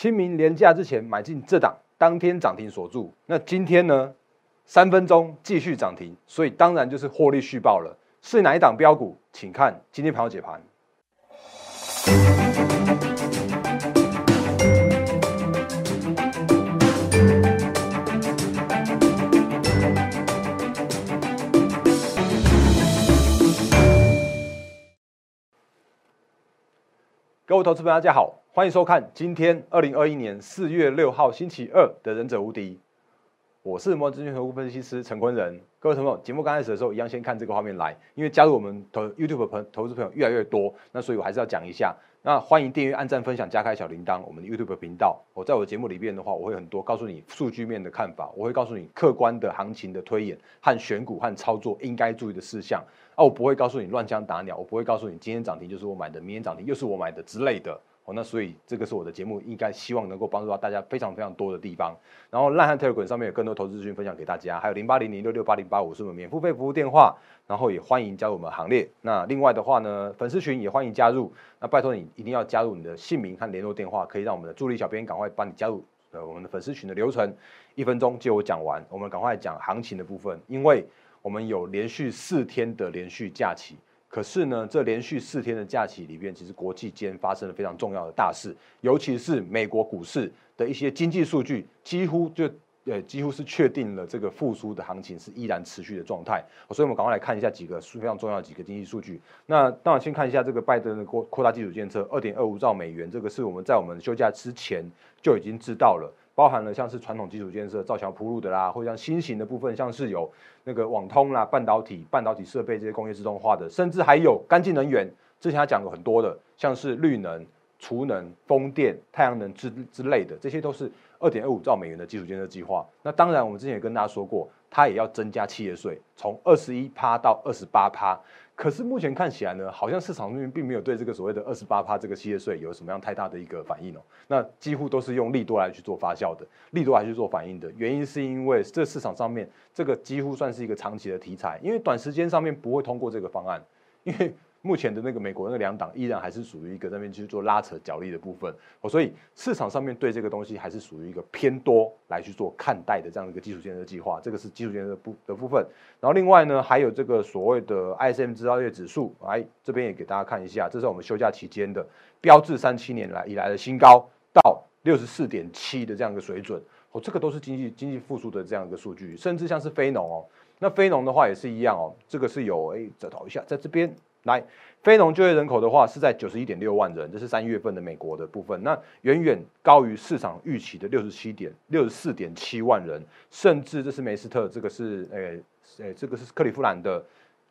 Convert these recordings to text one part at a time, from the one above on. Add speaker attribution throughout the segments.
Speaker 1: 清明连假之前买进这档，当天涨停锁住。那今天呢，三分钟继续涨停，所以当然就是获利续报了。是哪一档标股？请看今天盘后解盘。各位投资朋友，大家好，欢迎收看今天二零二一年四月六号星期二的《忍者无敌》，我是摩资讯投顾分析师陈坤仁。各位朋友，节目刚开始的时候，一样先看这个画面来，因为加入我们投 YouTube 朋投资朋友越来越多，那所以我还是要讲一下。那欢迎订阅、按赞、分享、加开小铃铛，我们的 YouTube 频道。我在我的节目里面的话，我会很多告诉你数据面的看法，我会告诉你客观的行情的推演和选股和操作应该注意的事项。啊，我不会告诉你乱枪打鸟，我不会告诉你今天涨停就是我买的，明天涨停又是我买的之类的。哦那所以这个是我的节目，应该希望能够帮助到大家非常非常多的地方。然后烂汉 Telegram 上面有更多投资资讯分享给大家，还有零八零零六六八零八五是我们免付费服务电话，然后也欢迎加入我们行列。那另外的话呢，粉丝群也欢迎加入。那拜托你一定要加入你的姓名和联络电话，可以让我们的助理小编赶快帮你加入呃我们的粉丝群的流程，一分钟就我讲完。我们赶快讲行情的部分，因为我们有连续四天的连续假期。可是呢，这连续四天的假期里边，其实国际间发生了非常重要的大事，尤其是美国股市的一些经济数据，几乎就呃几乎是确定了这个复苏的行情是依然持续的状态。所以，我们赶快来看一下几个非常重要的几个经济数据。那当然，先看一下这个拜登的扩扩大基础建设，二点二五兆美元，这个是我们在我们休假之前就已经知道了。包含了像是传统基础建设、造桥铺路的啦，或者像新型的部分，像是有那个网通啦、半导体、半导体设备这些工业自动化的，甚至还有干净能源。之前他讲过很多的，像是绿能、储能、风电、太阳能之之类的，这些都是二点二五兆美元的基础建设计划。那当然，我们之前也跟大家说过，它也要增加企业税，从二十一趴到二十八趴。可是目前看起来呢，好像市场那边并没有对这个所谓的二十八趴这个企业税有什么样太大的一个反应哦。那几乎都是用利多来去做发酵的，利多来去做反应的原因是因为这市场上面这个几乎算是一个长期的题材，因为短时间上面不会通过这个方案，因为。目前的那个美国那两党依然还是属于一个那边去做拉扯角力的部分，哦，所以市场上面对这个东西还是属于一个偏多来去做看待的这样一个基础建设计划，这个是基础建设部的部分。然后另外呢，还有这个所谓的 ISM 制造业指数，来这边也给大家看一下，这是我们休假期间的标志三七年来以来的新高，到六十四点七的这样一个水准，哦，这个都是经济经济复苏的这样一个数据，甚至像是非农哦，那非农的话也是一样哦，这个是有哎，再导一下，在这边。来，非农就业人口的话是在九十一点六万人，这是三月份的美国的部分，那远远高于市场预期的六十七点六十四点七万人，甚至这是梅斯特，这个是诶诶，这个是克利夫兰的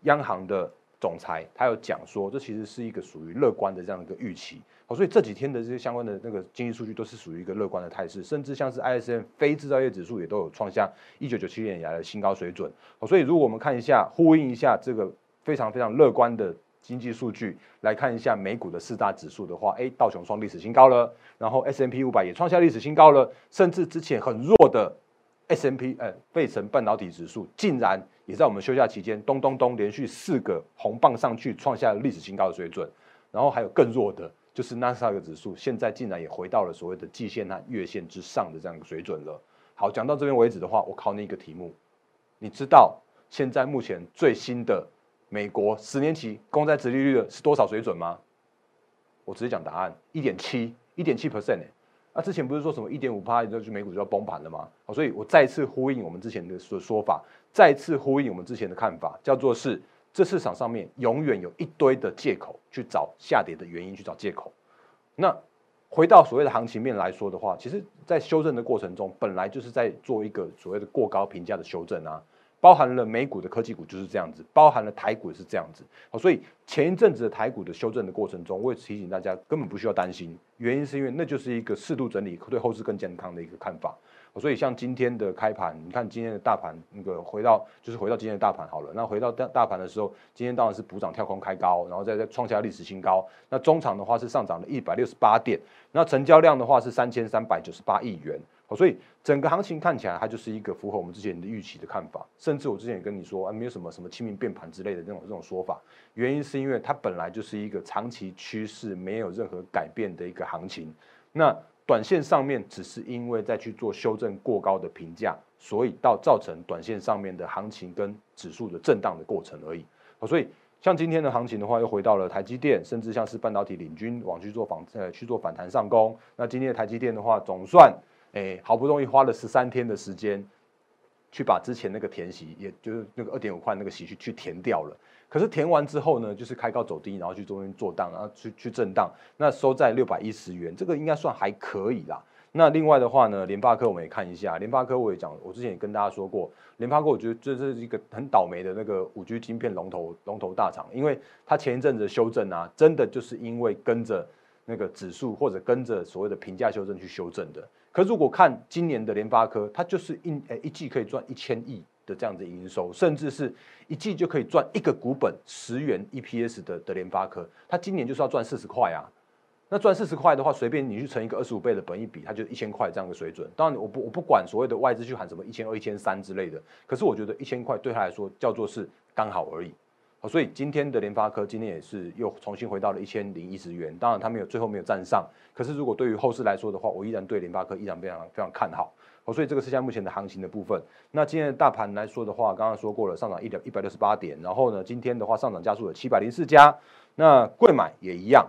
Speaker 1: 央行的总裁，他有讲说，这其实是一个属于乐观的这样一个预期，哦，所以这几天的这些相关的那个经济数据都是属于一个乐观的态势，甚至像是 ISM 非制造业指数也都有创下一九九七年以来的新高水准，哦，所以如果我们看一下呼应一下这个。非常非常乐观的经济数据来看一下美股的四大指数的话，哎，道琼创历史新高了，然后 S M P 五百也创下历史新高了，甚至之前很弱的 S M P 呃费城半导体指数竟然也在我们休假期间咚咚咚连续四个红棒上去创下了历史新高的水准，然后还有更弱的，就是纳斯达克指数现在竟然也回到了所谓的季线和月线之上的这样一个水准了。好，讲到这边为止的话，我考你一个题目，你知道现在目前最新的？美国十年期公债殖利率的是多少水准吗？我直接讲答案，一点七，一点七 percent 哎。那之前不是说什么一点五趴，就美股就要崩盘了吗？好，所以我再次呼应我们之前的说说法，再次呼应我们之前的看法，叫做是这市场上面永远有一堆的借口去找下跌的原因，去找借口。那回到所谓的行情面来说的话，其实在修正的过程中，本来就是在做一个所谓的过高评价的修正啊。包含了美股的科技股就是这样子，包含了台股也是这样子。好，所以前一阵子的台股的修正的过程中，我也提醒大家根本不需要担心，原因是因为那就是一个适度整理，对后市更健康的一个看法。所以像今天的开盘，你看今天的大盘那个回到就是回到今天的大盘好了。那回到大大盘的时候，今天当然是补涨跳空开高，然后再再创下历史新高。那中场的话是上涨了一百六十八点，那成交量的话是三千三百九十八亿元。所以整个行情看起来，它就是一个符合我们之前的预期的看法。甚至我之前也跟你说，啊，没有什么什么清明变盘之类的这种这种说法。原因是因为它本来就是一个长期趋势没有任何改变的一个行情。那短线上面只是因为在去做修正过高的评价，所以到造成短线上面的行情跟指数的震荡的过程而已。所以像今天的行情的话，又回到了台积电，甚至像是半导体领军往去做反呃去做反弹上攻。那今天的台积电的话，总算哎好不容易花了十三天的时间，去把之前那个填息，也就是那个二点五块那个息去去填掉了。可是填完之后呢，就是开高走低，然后去中间做荡，然后去去震荡，那收在六百一十元，这个应该算还可以啦。那另外的话呢，联发科我们也看一下，联发科我也讲，我之前也跟大家说过，联发科我觉得这是一个很倒霉的那个五 G 晶片龙头龙头大厂，因为它前一阵子修正啊，真的就是因为跟着那个指数或者跟着所谓的评价修正去修正的。可如果看今年的联发科，它就是一诶一季可以赚一千亿。的这样子营收，甚至是一季就可以赚一个股本十元 EPS 的的联发科，它今年就是要赚四十块啊。那赚四十块的话，随便你去乘一个二十五倍的本一比，它就一千块这样的水准。当然，我不我不管所谓的外资去喊什么一千二、一千三之类的，可是我觉得一千块对他来说叫做是刚好而已。好，所以今天的联发科今天也是又重新回到了一千零一十元。当然，它没有最后没有站上，可是如果对于后市来说的话，我依然对联发科依然非常非常看好。所以这个是现在目前的行情的部分。那今天的大盘来说的话，刚刚说过了，上涨一点一百六十八点。然后呢，今天的话上涨加速了七百零四家。那贵买也一样，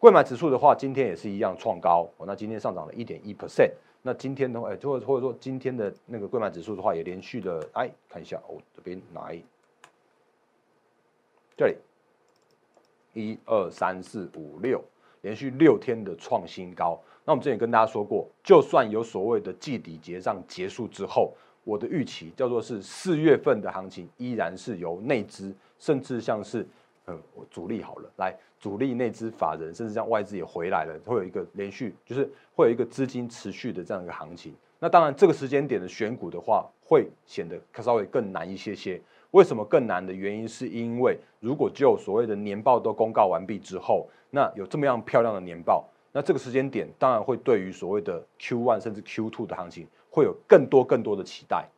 Speaker 1: 贵买指数的话，今天也是一样创高。哦，那今天上涨了一点一 percent。那今天的话，哎，或者或者说今天的那个贵买指数的话，也连续的，哎，看一下哦，这边来，这里，一二三四五六，连续六天的创新高。那我们之前跟大家说过，就算有所谓的季底结账结束之后，我的预期叫做是四月份的行情依然是由内资，甚至像是呃主力好了，来主力内资法人，甚至像外资也回来了，会有一个连续，就是会有一个资金持续的这样一个行情。那当然这个时间点的选股的话，会显得稍微更难一些些。为什么更难的原因，是因为如果就所谓的年报都公告完毕之后，那有这么样漂亮的年报。那这个时间点当然会对于所谓的 Q one 甚至 Q two 的行情会有更多更多的期待，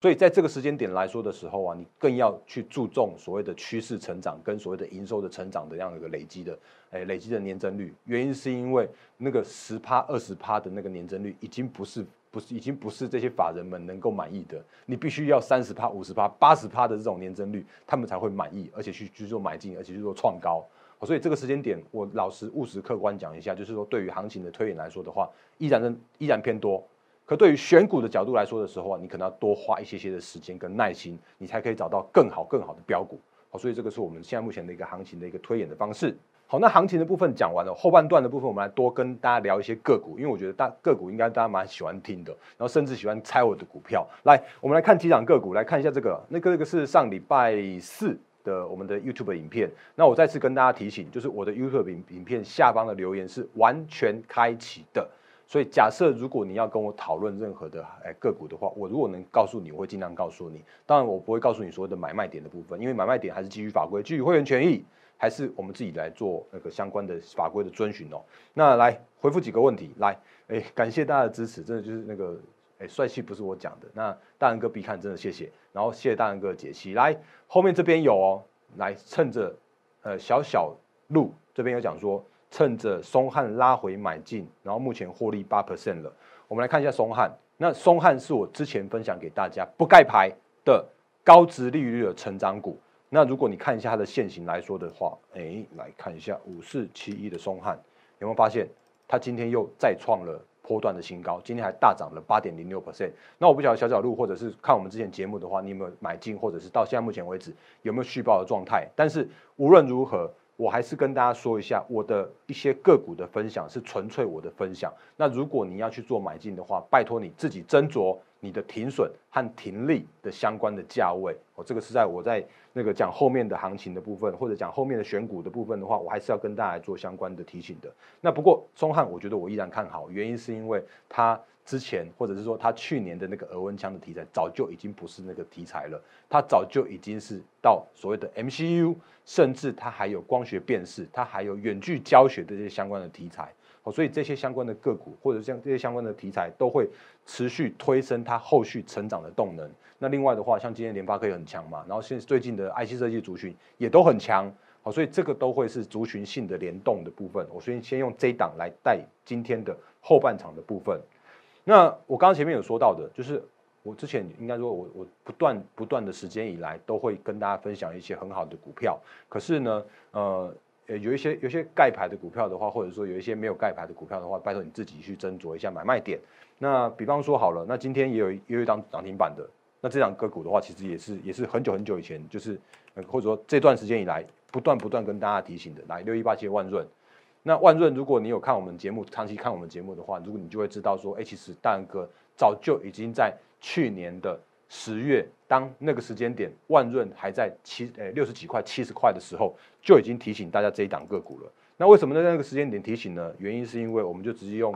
Speaker 1: 所以在这个时间点来说的时候啊，你更要去注重所谓的趋势成长跟所谓的营收的成长的这样一个累积的，哎，累积的年增率。原因是因为那个十趴二十趴的那个年增率已经不是不是已经不是这些法人们能够满意的，你必须要三十趴五十趴八十趴的这种年增率，他们才会满意，而且去去做买进，而且去做创高。所以这个时间点，我老实务实客观讲一下，就是说对于行情的推演来说的话，依然依然偏多。可对于选股的角度来说的时候啊，你可能要多花一些些的时间跟耐心，你才可以找到更好更好的标股。好，所以这个是我们现在目前的一个行情的一个推演的方式。好，那行情的部分讲完了，后半段的部分我们来多跟大家聊一些个股，因为我觉得大个股应该大家蛮喜欢听的，然后甚至喜欢猜我的股票。来，我们来看几档个股，来看一下这个，那个那个是上礼拜四。的我们的 YouTube 影片，那我再次跟大家提醒，就是我的 YouTube 影影片下方的留言是完全开启的，所以假设如果你要跟我讨论任何的哎个股的话，我如果能告诉你，我会尽量告诉你。当然，我不会告诉你所有的买卖点的部分，因为买卖点还是基于法规，基于会员权益，还是我们自己来做那个相关的法规的遵循哦。那来回复几个问题，来，哎，感谢大家的支持，真的就是那个。哎，帅气不是我讲的，那大人哥必看，真的谢谢。然后谢谢大人哥解析，来后面这边有哦，来趁着呃小小路这边有讲说，趁着松汉拉回买进，然后目前获利八 percent 了。我们来看一下松汉，那松汉是我之前分享给大家不盖牌的高值利率的成长股。那如果你看一下它的现形来说的话，哎，来看一下五四七一的松汉，有没有发现它今天又再创了？波段的新高，今天还大涨了八点零六 percent。那我不晓得小小路或者是看我们之前节目的话，你有没有买进，或者是到现在目前为止有没有续报的状态？但是无论如何，我还是跟大家说一下，我的一些个股的分享是纯粹我的分享。那如果你要去做买进的话，拜托你自己斟酌。你的停损和停利的相关的价位，哦，这个是在我在那个讲后面的行情的部分，或者讲后面的选股的部分的话，我还是要跟大家做相关的提醒的。那不过中汉，我觉得我依然看好，原因是因为它之前或者是说它去年的那个额温枪的题材，早就已经不是那个题材了，它早就已经是到所谓的 MCU，甚至它还有光学辨识，它还有远距教学的这些相关的题材。好所以这些相关的个股，或者像这些相关的题材，都会持续推升它后续成长的动能。那另外的话，像今天联发科也很强嘛，然后现最近的 IC 设计族群也都很强。好，所以这个都会是族群性的联动的部分。我先先用这档来带今天的后半场的部分。那我刚刚前面有说到的，就是我之前应该说我我不断不断的时间以来，都会跟大家分享一些很好的股票。可是呢，呃。呃，有一些有些盖牌的股票的话，或者说有一些没有盖牌的股票的话，拜托你自己去斟酌一下买卖点。那比方说好了，那今天也有也有一张涨停板的，那这张个股的话，其实也是也是很久很久以前，就是或者说这段时间以来不断不断跟大家提醒的，来六一八七万润。那万润，如果你有看我们节目，长期看我们节目的话，如果你就会知道说，哎，其实大然哥早就已经在去年的。十月，当那个时间点，万润还在七诶六十几块、七十块的时候，就已经提醒大家这一档个股了。那为什么在那个时间点提醒呢？原因是因为我们就直接用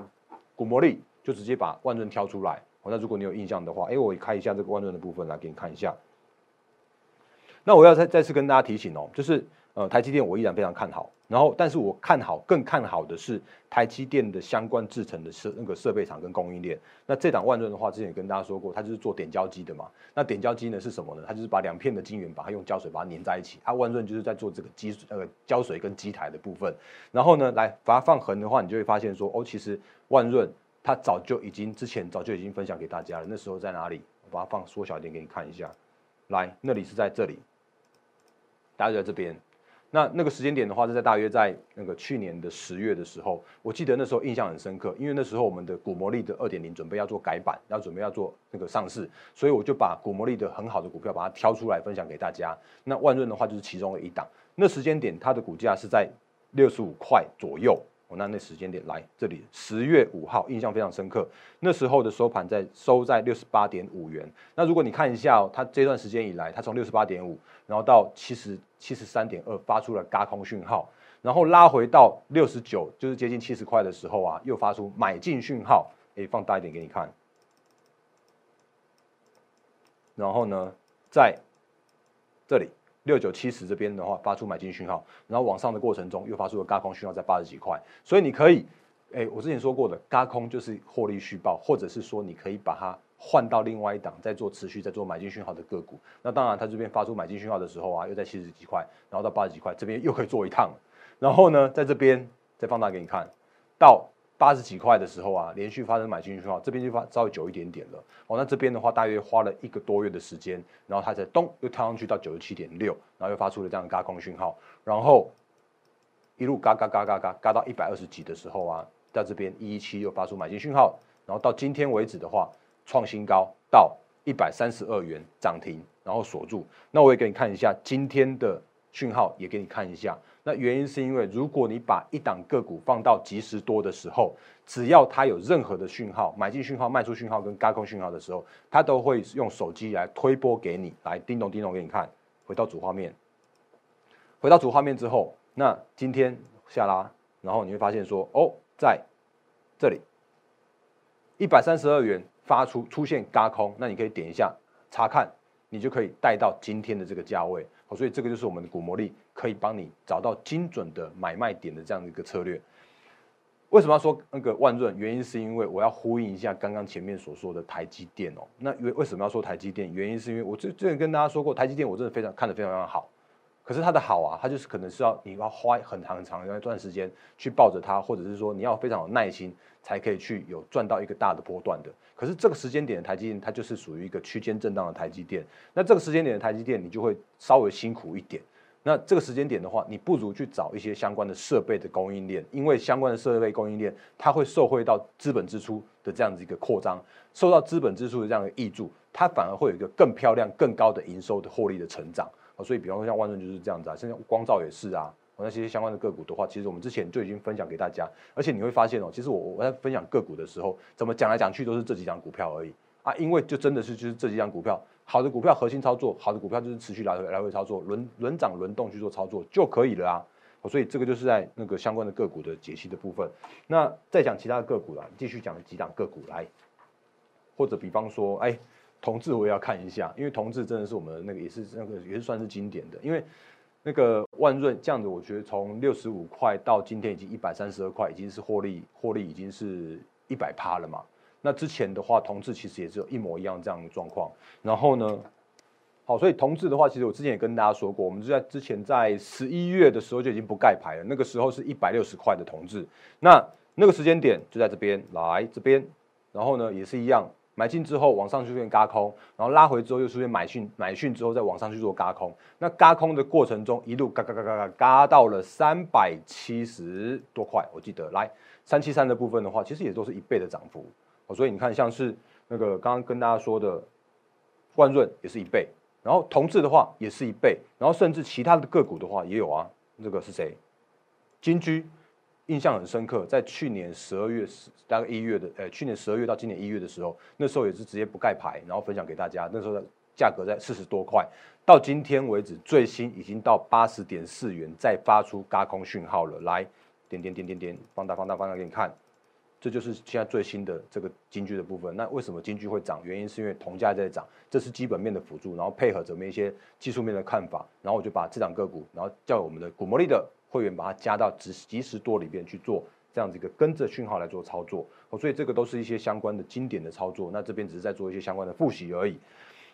Speaker 1: 股魔力，就直接把万润挑出来。那如果你有印象的话，哎，我开一下这个万润的部分来给你看一下。那我要再再次跟大家提醒哦，就是呃，台积电我依然非常看好。然后，但是我看好更看好的是台积电的相关制成的设那个设备厂跟供应链。那这档万润的话，之前也跟大家说过，它就是做点胶机的嘛。那点胶机呢是什么呢？它就是把两片的晶圆，把它用胶水把它粘在一起。它万润就是在做这个机呃胶水跟机台的部分。然后呢，来把它放横的话，你就会发现说，哦，其实万润它早就已经之前早就已经分享给大家了。那时候在哪里？我把它放缩小一点给你看一下。来，那里是在这里，大家就在这边。那那个时间点的话，是在大约在那个去年的十月的时候，我记得那时候印象很深刻，因为那时候我们的股魔力的二点零准备要做改版，要准备要做那个上市，所以我就把股魔力的很好的股票把它挑出来分享给大家。那万润的话就是其中的一档，那时间点它的股价是在六十五块左右。我那那时间点来这里，十月五号印象非常深刻。那时候的收盘在收在六十八点五元。那如果你看一下，哦它这段时间以来，它从六十八点五，然后到七十七十三点二，发出了嘎空讯号，然后拉回到六十九，就是接近七十块的时候啊，又发出买进讯号。诶，放大一点给你看。然后呢，在这里。六九七十这边的话发出买进讯号，然后往上的过程中又发出了轧空讯号在八十几块，所以你可以，哎，我之前说过的轧空就是获利续报，或者是说你可以把它换到另外一档再做持续在做买进讯号的个股。那当然，它这边发出买进讯号的时候啊，又在七十几块，然后到八十几块，这边又可以做一趟。然后呢，在这边再放大给你看到。八十几块的时候啊，连续发生买进讯号，这边就发稍微久一点点了。哦，那这边的话大约花了一个多月的时间，然后它才咚又跳上去到九十七点六，然后又发出了这样的嘎空讯号，然后一路嘎嘎嘎嘎嘎嘎到一百二十几的时候啊，在这边一一七又发出买进讯号，然后到今天为止的话创新高到一百三十二元涨停，然后锁住。那我也给你看一下今天的讯号，也给你看一下。那原因是因为，如果你把一档个股放到即时多的时候，只要它有任何的讯号，买进讯号、卖出讯号跟高空讯号的时候，它都会用手机来推波给你，来叮咚叮咚给你看。回到主画面，回到主画面之后，那今天下拉，然后你会发现说，哦，在这里一百三十二元发出出现高空，那你可以点一下查看，你就可以带到今天的这个价位。所以这个就是我们的股魔力，可以帮你找到精准的买卖点的这样的一个策略。为什么要说那个万润？原因是因为我要呼应一下刚刚前面所说的台积电哦。那为为什么要说台积电？原因是因为我之之前跟大家说过，台积电我真的非常看得非常非常好。可是它的好啊，它就是可能是要你要花很长很长一段时间去抱着它，或者是说你要非常有耐心才可以去有赚到一个大的波段的。可是这个时间点的台积电，它就是属于一个区间震荡的台积电。那这个时间点的台积电，你就会稍微辛苦一点。那这个时间点的话，你不如去找一些相关的设备的供应链，因为相关的设备供应链它会受惠到资本支出的这样子一个扩张，受到资本支出的这样的益助，它反而会有一个更漂亮、更高的营收的获利的成长。所以，比方说像万润就是这样子啊，现在光照也是啊，那些相关的个股的话，其实我们之前就已经分享给大家。而且你会发现哦，其实我我在分享个股的时候，怎么讲来讲去都是这几张股票而已啊，因为就真的是就是这几张股票，好的股票核心操作，好的股票就是持续来回来回操作，轮轮涨轮动去做操作就可以了啊。所以这个就是在那个相关的个股的解析的部分。那再讲其他的个股啦，继续讲几档个股来，或者比方说，哎。同志我也要看一下，因为同志真的是我们那个也是那个也是算是经典的，因为那个万润这样子，我觉得从六十五块到今天已经一百三十二块，已经是获利获利已经是一百趴了嘛。那之前的话，同志其实也是有一模一样这样的状况。然后呢，好，所以同志的话，其实我之前也跟大家说过，我们就在之前在十一月的时候就已经不盖牌了，那个时候是一百六十块的同志。那那个时间点就在这边来这边，然后呢也是一样。买进之后往上出现嘎空，然后拉回之后又出现买讯，买讯之后再往上去做嘎空。那嘎空的过程中，一路嘎嘎嘎嘎嘎嘎到了三百七十多块，我记得来三七三的部分的话，其实也都是一倍的涨幅。所以你看，像是那个刚刚跟大家说的万润也是一倍，然后同质的话也是一倍，然后甚至其他的个股的话也有啊。这个是谁？金居。印象很深刻，在去年十二月十大概一月的，呃，去年十二月到今年一月的时候，那时候也是直接不盖牌，然后分享给大家。那时候的价格在四十多块，到今天为止最新已经到八十点四元，再发出嘎空讯号了。来，点点点点点，放大放大放大给你看，这就是现在最新的这个金居的部分。那为什么金居会涨？原因是因为铜价在涨，这是基本面的辅助，然后配合怎么一些技术面的看法，然后我就把这两个股，然后叫我们的股魔力的。会员把它加到即即时多里边去做这样子一个跟着讯号来做操作，哦，所以这个都是一些相关的经典的操作。那这边只是在做一些相关的复习而已。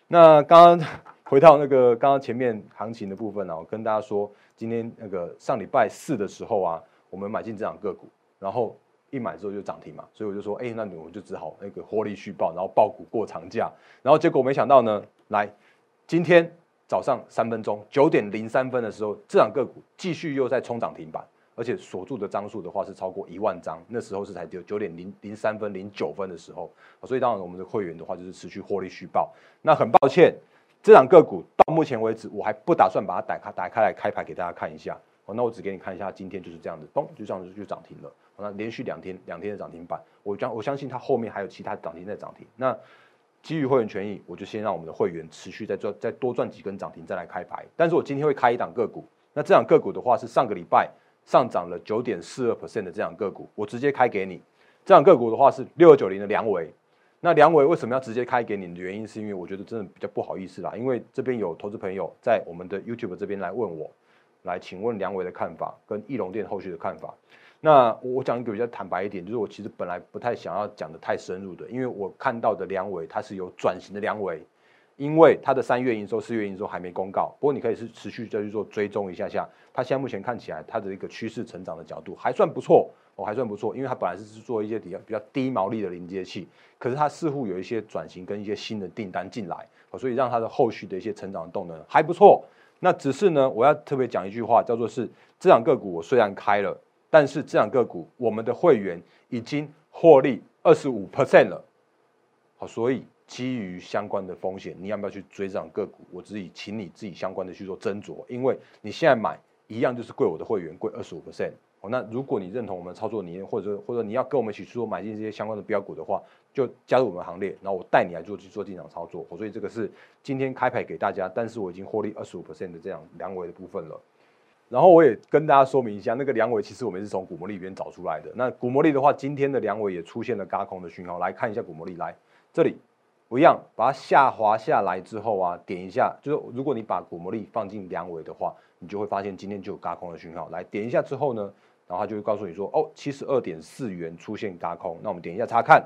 Speaker 1: 那刚刚 回到那个刚刚前面行情的部分呢，我跟大家说，今天那个上礼拜四的时候啊，我们买进这档个股，然后一买之后就涨停嘛，所以我就说，哎，那我就只好那个获利续报，然后报股过长假，然后结果没想到呢，来今天。早上三分钟九点零三分的时候，这两个股继续又在冲涨停板，而且锁住的张数的话是超过一万张。那时候是才九九点零零三分零九分的时候，所以当然我们的会员的话就是持续获利续报。那很抱歉，这两个股到目前为止我还不打算把它打开打开来开牌给大家看一下。那我只给你看一下，今天就是这样子，嘣，就这样子就涨停了。那连续两天两天的涨停板，我将我相信它后面还有其他涨停在涨停。那基于会员权益，我就先让我们的会员持续再赚，再多赚几根涨停，再来开牌。但是我今天会开一档个股，那这档个股的话是上个礼拜上涨了九点四二 percent 的这档个股，我直接开给你。这档个股的话是六二九零的梁伟。那梁伟为什么要直接开给你的原因，是因为我觉得真的比较不好意思啦，因为这边有投资朋友在我们的 YouTube 这边来问我，来请问梁伟的看法跟翼龙店后续的看法。那我讲一个比较坦白一点，就是我其实本来不太想要讲的太深入的，因为我看到的梁伟它是有转型的梁伟，因为它的三月营收、四月营收还没公告。不过你可以是持续再去做追踪一下下，它现在目前看起来它的一个趋势成长的角度还算不错哦，还算不错，因为它本来是做一些比较比较低毛利的连接器，可是它似乎有一些转型跟一些新的订单进来，所以让它的后续的一些成长动能还不错。那只是呢，我要特别讲一句话，叫做是这两个股我虽然开了。但是这两个股，我们的会员已经获利二十五 percent 了，好，所以基于相关的风险，你要不要去追这两个股？我自己请你自己相关的去做斟酌，因为你现在买一样就是贵我的会员贵二十五 percent。那如果你认同我们操作理念，或者或者你要跟我们一起去做买进这些相关的标股的话，就加入我们行列，然后我带你来做去做进场操作。所以这个是今天开牌给大家，但是我已经获利二十五 percent 的这样两尾的部分了。然后我也跟大家说明一下，那个梁尾其实我们是从股魔力里面找出来的。那股魔力的话，今天的梁尾也出现了嘎空的讯号，来看一下股魔力，来这里，我一样把它下滑下来之后啊，点一下，就是如果你把股魔力放进梁尾的话，你就会发现今天就有嘎空的讯号。来点一下之后呢，然后它就会告诉你说，哦，七十二点四元出现嘎空，那我们点一下查看，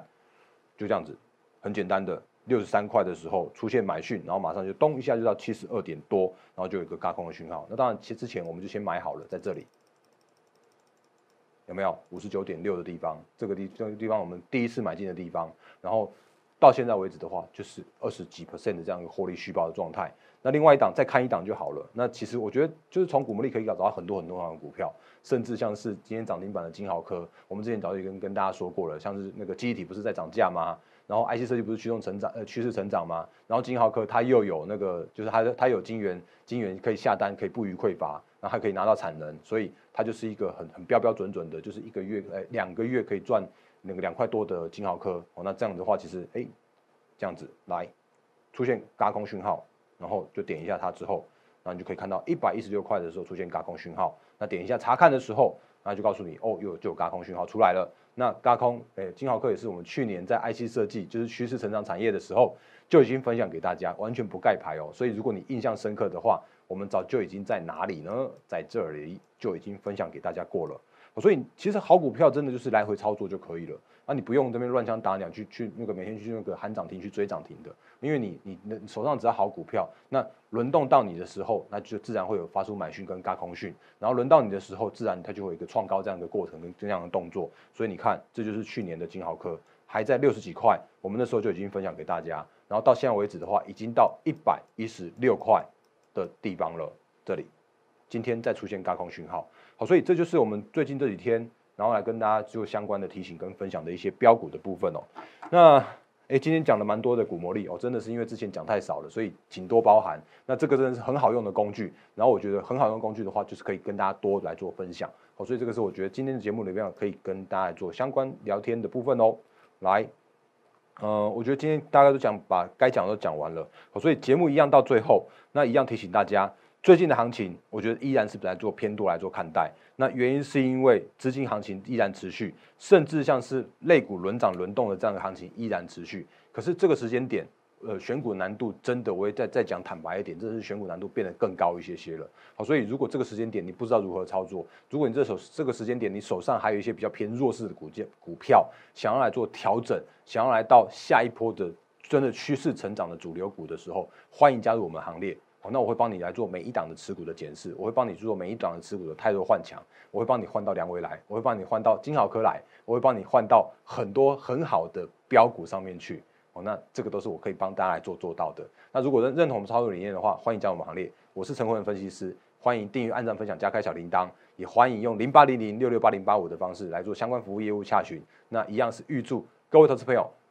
Speaker 1: 就这样子，很简单的。六十三块的时候出现买讯，然后马上就咚一下就到七十二点多，然后就有一个高空的讯号。那当然，其实之前我们就先买好了，在这里有没有五十九点六的地方？这个地这个地方我们第一次买进的地方，然后到现在为止的话，就是二十几 percent 的这样一个获利续报的状态。那另外一档再看一档就好了。那其实我觉得就是从股魔力可以找到很多很多的股票，甚至像是今天涨停板的金豪科，我们之前早就跟跟大家说过了，像是那个记忆体不是在涨价吗？然后 IC 设计不是驱动成长呃趋势成长吗？然后金豪科它又有那个就是它它有金源金源可以下单可以不予匮乏，然后还可以拿到产能，所以它就是一个很很标标准准的，就是一个月呃两个月可以赚那个两块多的金豪科哦。那这样子的话其实哎这样子来出现嘎空讯号，然后就点一下它之后，然后你就可以看到一百一十六块的时候出现嘎空讯号，那点一下查看的时候，那就告诉你哦又就有嘎空讯号出来了。那高空，诶，金豪科也是我们去年在 IC 设计，就是趋势成长产业的时候，就已经分享给大家，完全不盖牌哦。所以如果你印象深刻的话，我们早就已经在哪里呢？在这里就已经分享给大家过了。所以其实好股票真的就是来回操作就可以了。那你不用这边乱枪打鸟去去那个每天去那个喊涨停去追涨停的，因为你你你手上只要好股票，那轮动到你的时候，那就自然会有发出买讯跟嘎空讯，然后轮到你的时候，自然它就会有一个创高这样的过程跟这样的动作。所以你看，这就是去年的金豪科还在六十几块，我们那时候就已经分享给大家，然后到现在为止的话，已经到一百一十六块的地方了。这里今天再出现嘎空讯号，好，所以这就是我们最近这几天。然后来跟大家做相关的提醒跟分享的一些标股的部分哦。那哎，今天讲了蛮多的股魔力哦，真的是因为之前讲太少了，所以请多包涵。那这个真的是很好用的工具。然后我觉得很好用工具的话，就是可以跟大家多来做分享。好，所以这个是我觉得今天的节目里面可以跟大家做相关聊天的部分哦。来，嗯，我觉得今天大家都讲把该讲的都讲完了。好，所以节目一样到最后，那一样提醒大家。最近的行情，我觉得依然是来做偏多来做看待。那原因是因为资金行情依然持续，甚至像是类股轮涨轮动的这样的行情依然持续。可是这个时间点，呃，选股难度真的，我会再再讲坦白一点，真的是选股难度变得更高一些些了。好，所以如果这个时间点你不知道如何操作，如果你这手这个时间点你手上还有一些比较偏弱势的股件股票，想要来做调整，想要来到下一波的真的趋势成长的主流股的时候，欢迎加入我们行列。好，那我会帮你来做每一档的持股的检视，我会帮你做每一档的持股的态度换强，我会帮你换到良维来，我会帮你换到金豪科来，我会帮你换到很多很好的标股上面去。哦，那这个都是我可以帮大家来做做到的。那如果认认同我们操作理念的话，欢迎加入我们行列。我是陈坤文分析师，欢迎订阅、按赞、分享、加开小铃铛，也欢迎用零八零零六六八零八五的方式来做相关服务业务洽询。那一样是预祝各位投资朋友。